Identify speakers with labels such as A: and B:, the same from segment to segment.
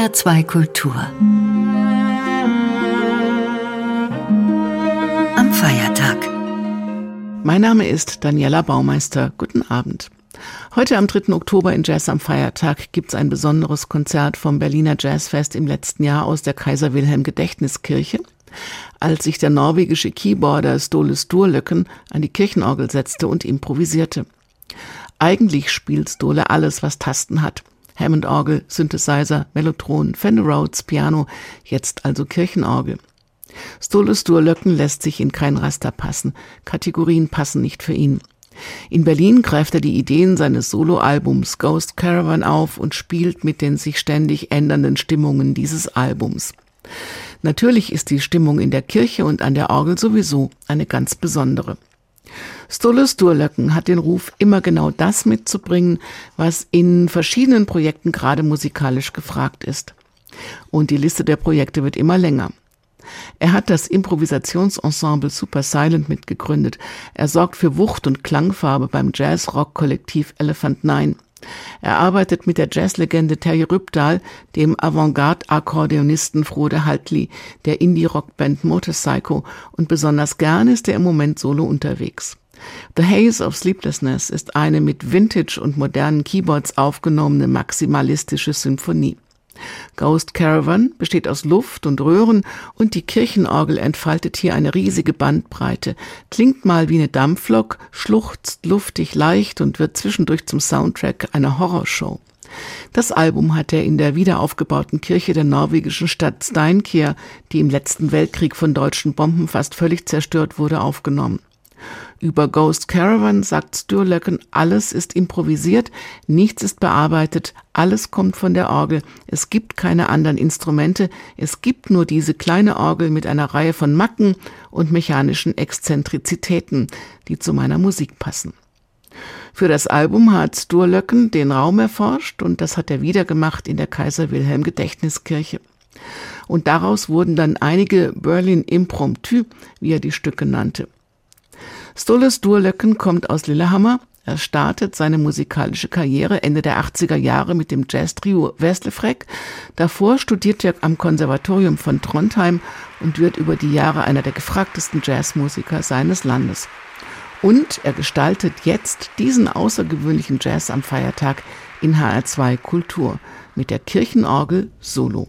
A: HR2 Kultur. Am Feiertag.
B: Mein Name ist Daniela Baumeister. Guten Abend. Heute am 3. Oktober in Jazz am Feiertag gibt es ein besonderes Konzert vom Berliner Jazzfest im letzten Jahr aus der Kaiser Wilhelm Gedächtniskirche. Als sich der norwegische Keyboarder Ståle Sturlöcken an die Kirchenorgel setzte und improvisierte. Eigentlich spielt Ståle alles, was Tasten hat. Hammond-Orgel, Synthesizer, Mellotron, Fender Rhodes, Piano, jetzt also Kirchenorgel. Stolus Durlöcken lässt sich in kein Raster passen. Kategorien passen nicht für ihn. In Berlin greift er die Ideen seines Soloalbums Ghost Caravan auf und spielt mit den sich ständig ändernden Stimmungen dieses Albums. Natürlich ist die Stimmung in der Kirche und an der Orgel sowieso eine ganz besondere. Stolus Durlöcken hat den Ruf, immer genau das mitzubringen, was in verschiedenen Projekten gerade musikalisch gefragt ist. Und die Liste der Projekte wird immer länger. Er hat das Improvisationsensemble Super Silent mitgegründet. Er sorgt für Wucht und Klangfarbe beim Jazz-Rock-Kollektiv Elephant Nine. Er arbeitet mit der Jazzlegende Terry Rübdahl, dem Avantgarde-Akkordeonisten Frode Haltli, der Indie-Rockband Motorcycle und besonders gern ist er im Moment solo unterwegs. The Haze of Sleeplessness ist eine mit Vintage und modernen Keyboards aufgenommene maximalistische Symphonie. Ghost Caravan besteht aus Luft und Röhren und die Kirchenorgel entfaltet hier eine riesige Bandbreite, klingt mal wie eine Dampflok, schluchzt luftig leicht und wird zwischendurch zum Soundtrack einer Horrorshow. Das Album hat er in der wiederaufgebauten Kirche der norwegischen Stadt Steinkjer, die im letzten Weltkrieg von deutschen Bomben fast völlig zerstört wurde, aufgenommen. Über Ghost Caravan sagt Sturlöcken, alles ist improvisiert, nichts ist bearbeitet, alles kommt von der Orgel, es gibt keine anderen Instrumente, es gibt nur diese kleine Orgel mit einer Reihe von Macken und mechanischen Exzentrizitäten, die zu meiner Musik passen. Für das Album hat Sturlöcken den Raum erforscht und das hat er wieder gemacht in der Kaiser Wilhelm Gedächtniskirche. Und daraus wurden dann einige Berlin Impromptu, wie er die Stücke nannte. Stolles Durlöcken kommt aus Lillehammer. Er startet seine musikalische Karriere Ende der 80er Jahre mit dem Jazz-Trio Westlefreck. Davor studiert er am Konservatorium von Trondheim und wird über die Jahre einer der gefragtesten Jazzmusiker seines Landes. Und er gestaltet jetzt diesen außergewöhnlichen Jazz am Feiertag in HR2 Kultur mit der Kirchenorgel Solo.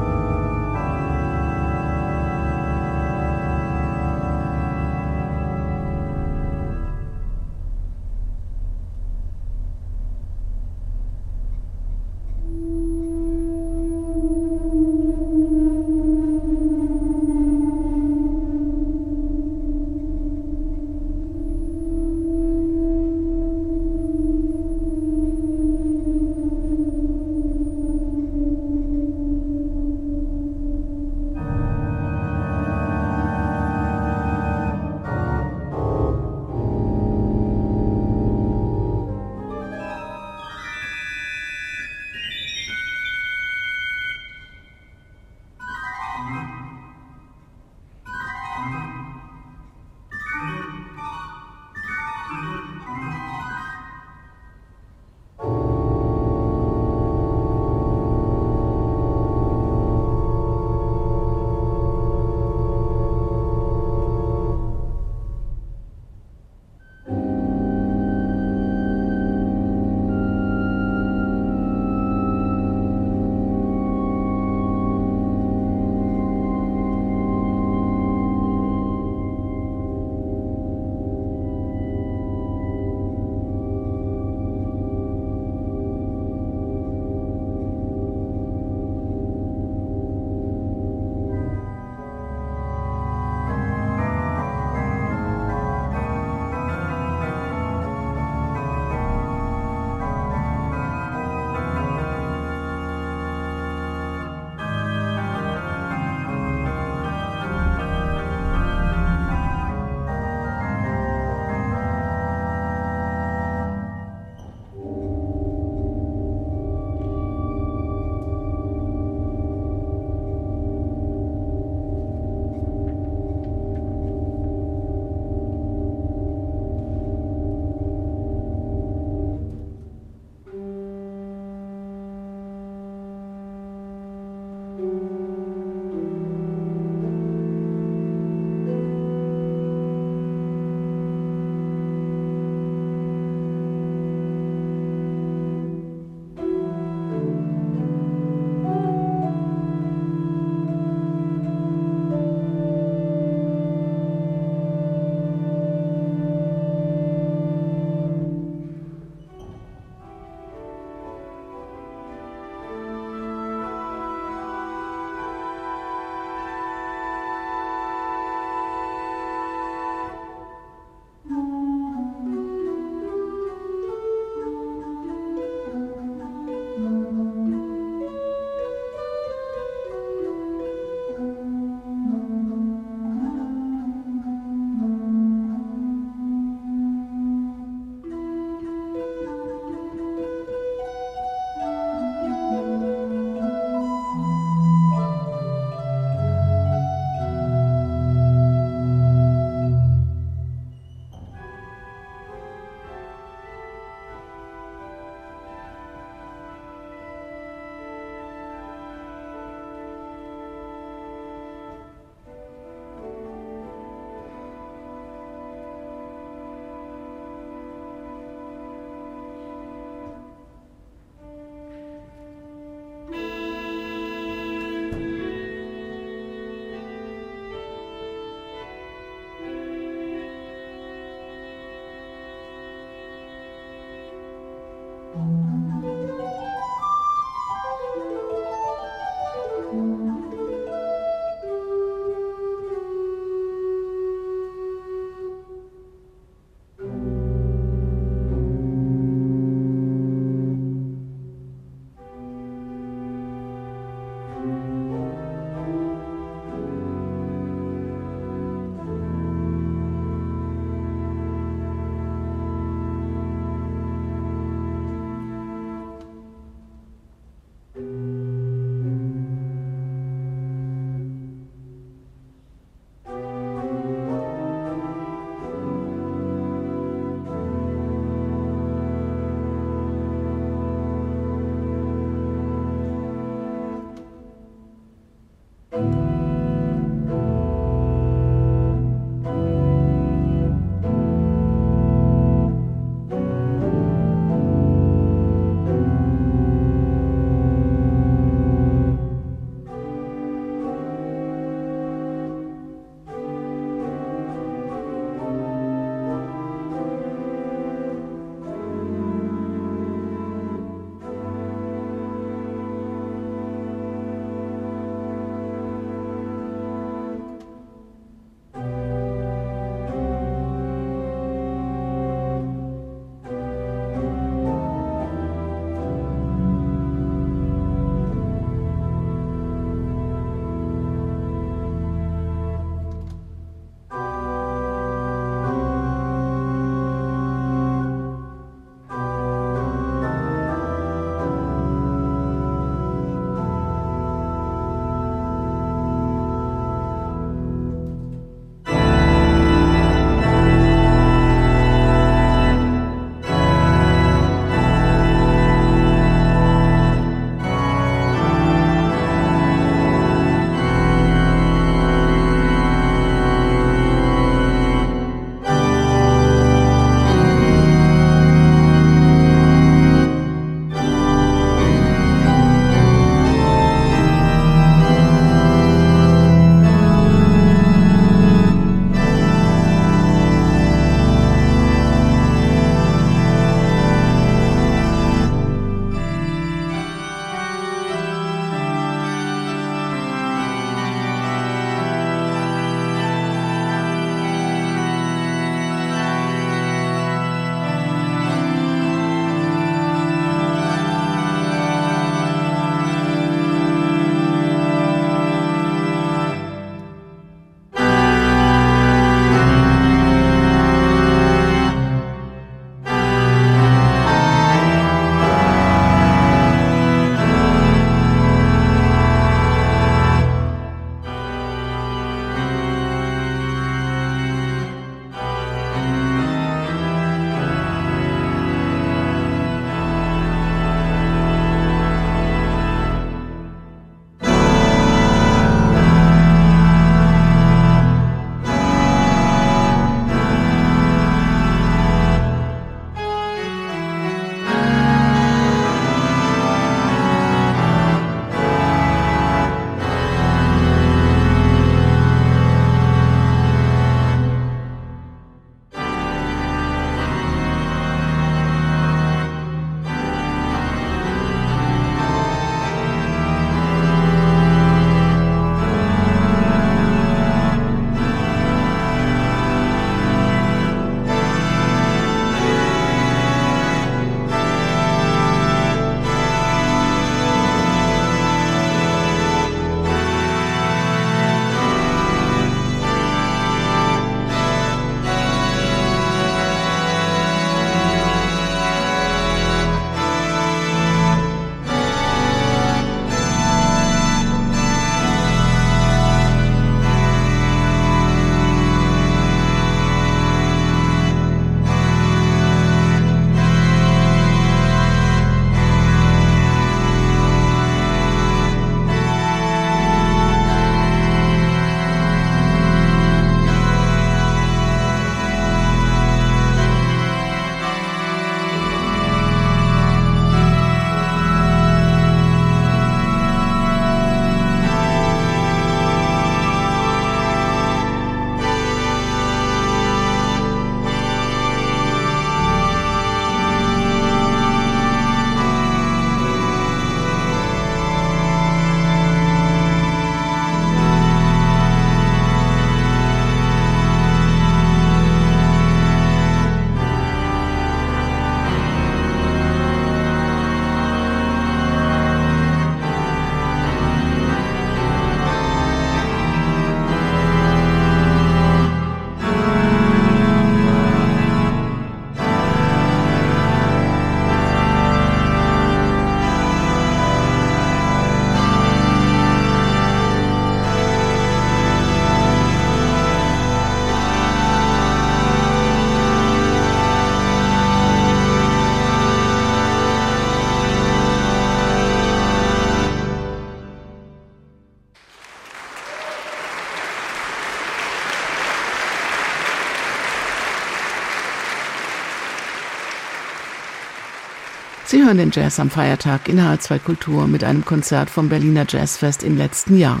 B: Hören den Jazz am Feiertag in H2 Kultur mit einem Konzert vom Berliner Jazzfest im letzten Jahr.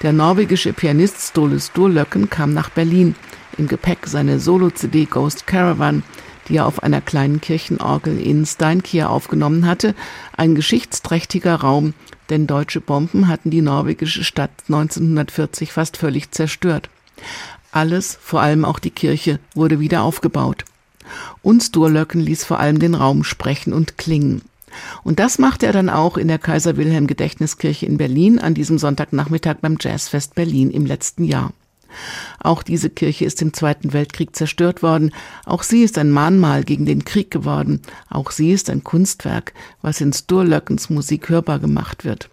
B: Der norwegische Pianist Ståle Sturlöcken kam nach Berlin. Im Gepäck seine Solo-CD Ghost Caravan, die er auf einer kleinen Kirchenorgel in Steinkir aufgenommen hatte. Ein geschichtsträchtiger Raum, denn deutsche Bomben hatten die norwegische Stadt 1940 fast völlig zerstört. Alles, vor allem auch die Kirche, wurde wieder aufgebaut. Und Sturlöcken ließ vor allem den Raum sprechen und klingen. Und das machte er dann auch in der Kaiser Wilhelm Gedächtniskirche in Berlin an diesem Sonntagnachmittag beim Jazzfest Berlin im letzten Jahr. Auch diese Kirche ist im Zweiten Weltkrieg zerstört worden. Auch sie ist ein Mahnmal gegen den Krieg geworden. Auch sie ist ein Kunstwerk, was in Sturlöckens Musik hörbar gemacht wird.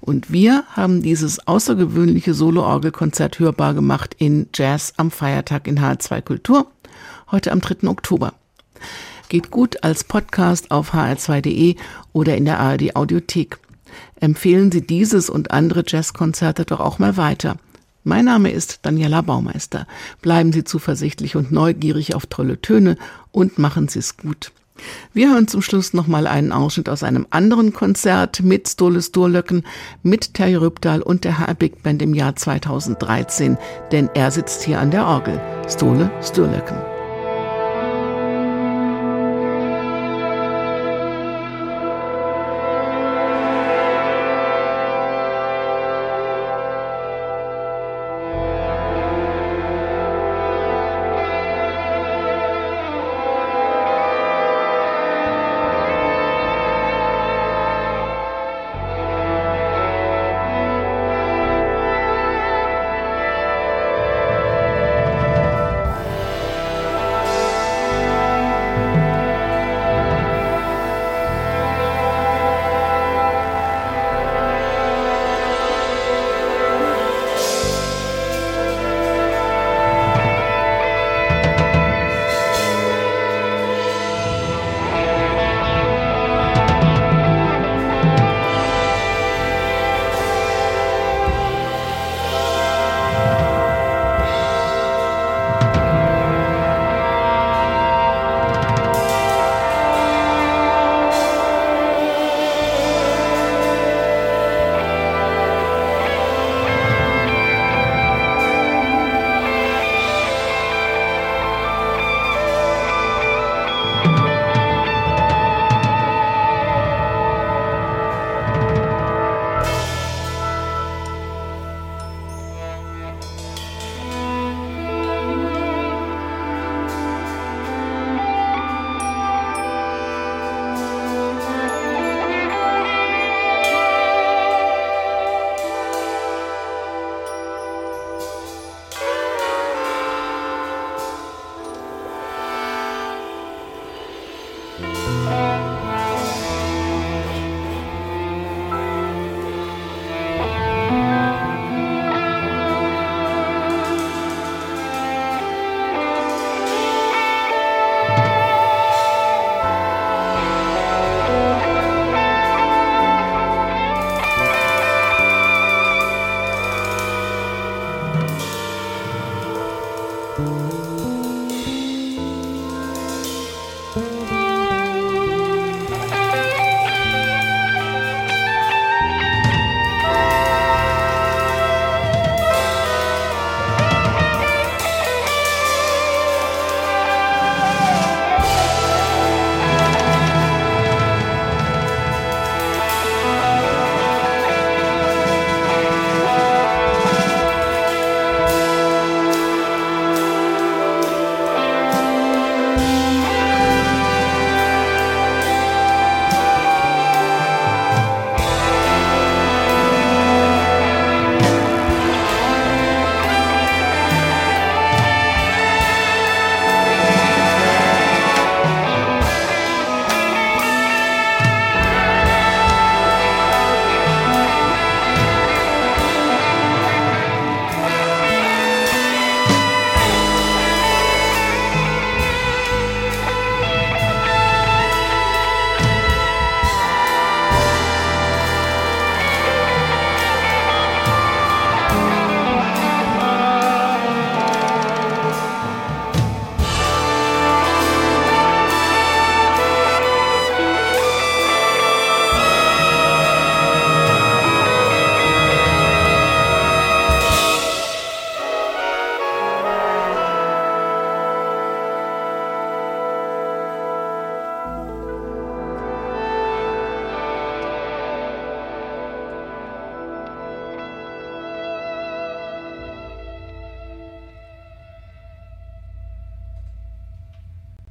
B: Und wir haben dieses außergewöhnliche Solo-Orgelkonzert hörbar gemacht in Jazz am Feiertag in H2 Kultur heute am 3. Oktober. Geht gut als Podcast auf hr2.de oder in der ARD Audiothek. Empfehlen Sie dieses und andere Jazzkonzerte doch auch mal weiter. Mein Name ist Daniela Baumeister. Bleiben Sie zuversichtlich und neugierig auf tolle Töne und machen Sie es gut. Wir hören zum Schluss nochmal einen Ausschnitt aus einem anderen Konzert mit Stole Sturlöcken, mit Terry Rübdal und der HR Big Band im Jahr 2013, denn er sitzt hier an der Orgel. Stole Sturlöcken.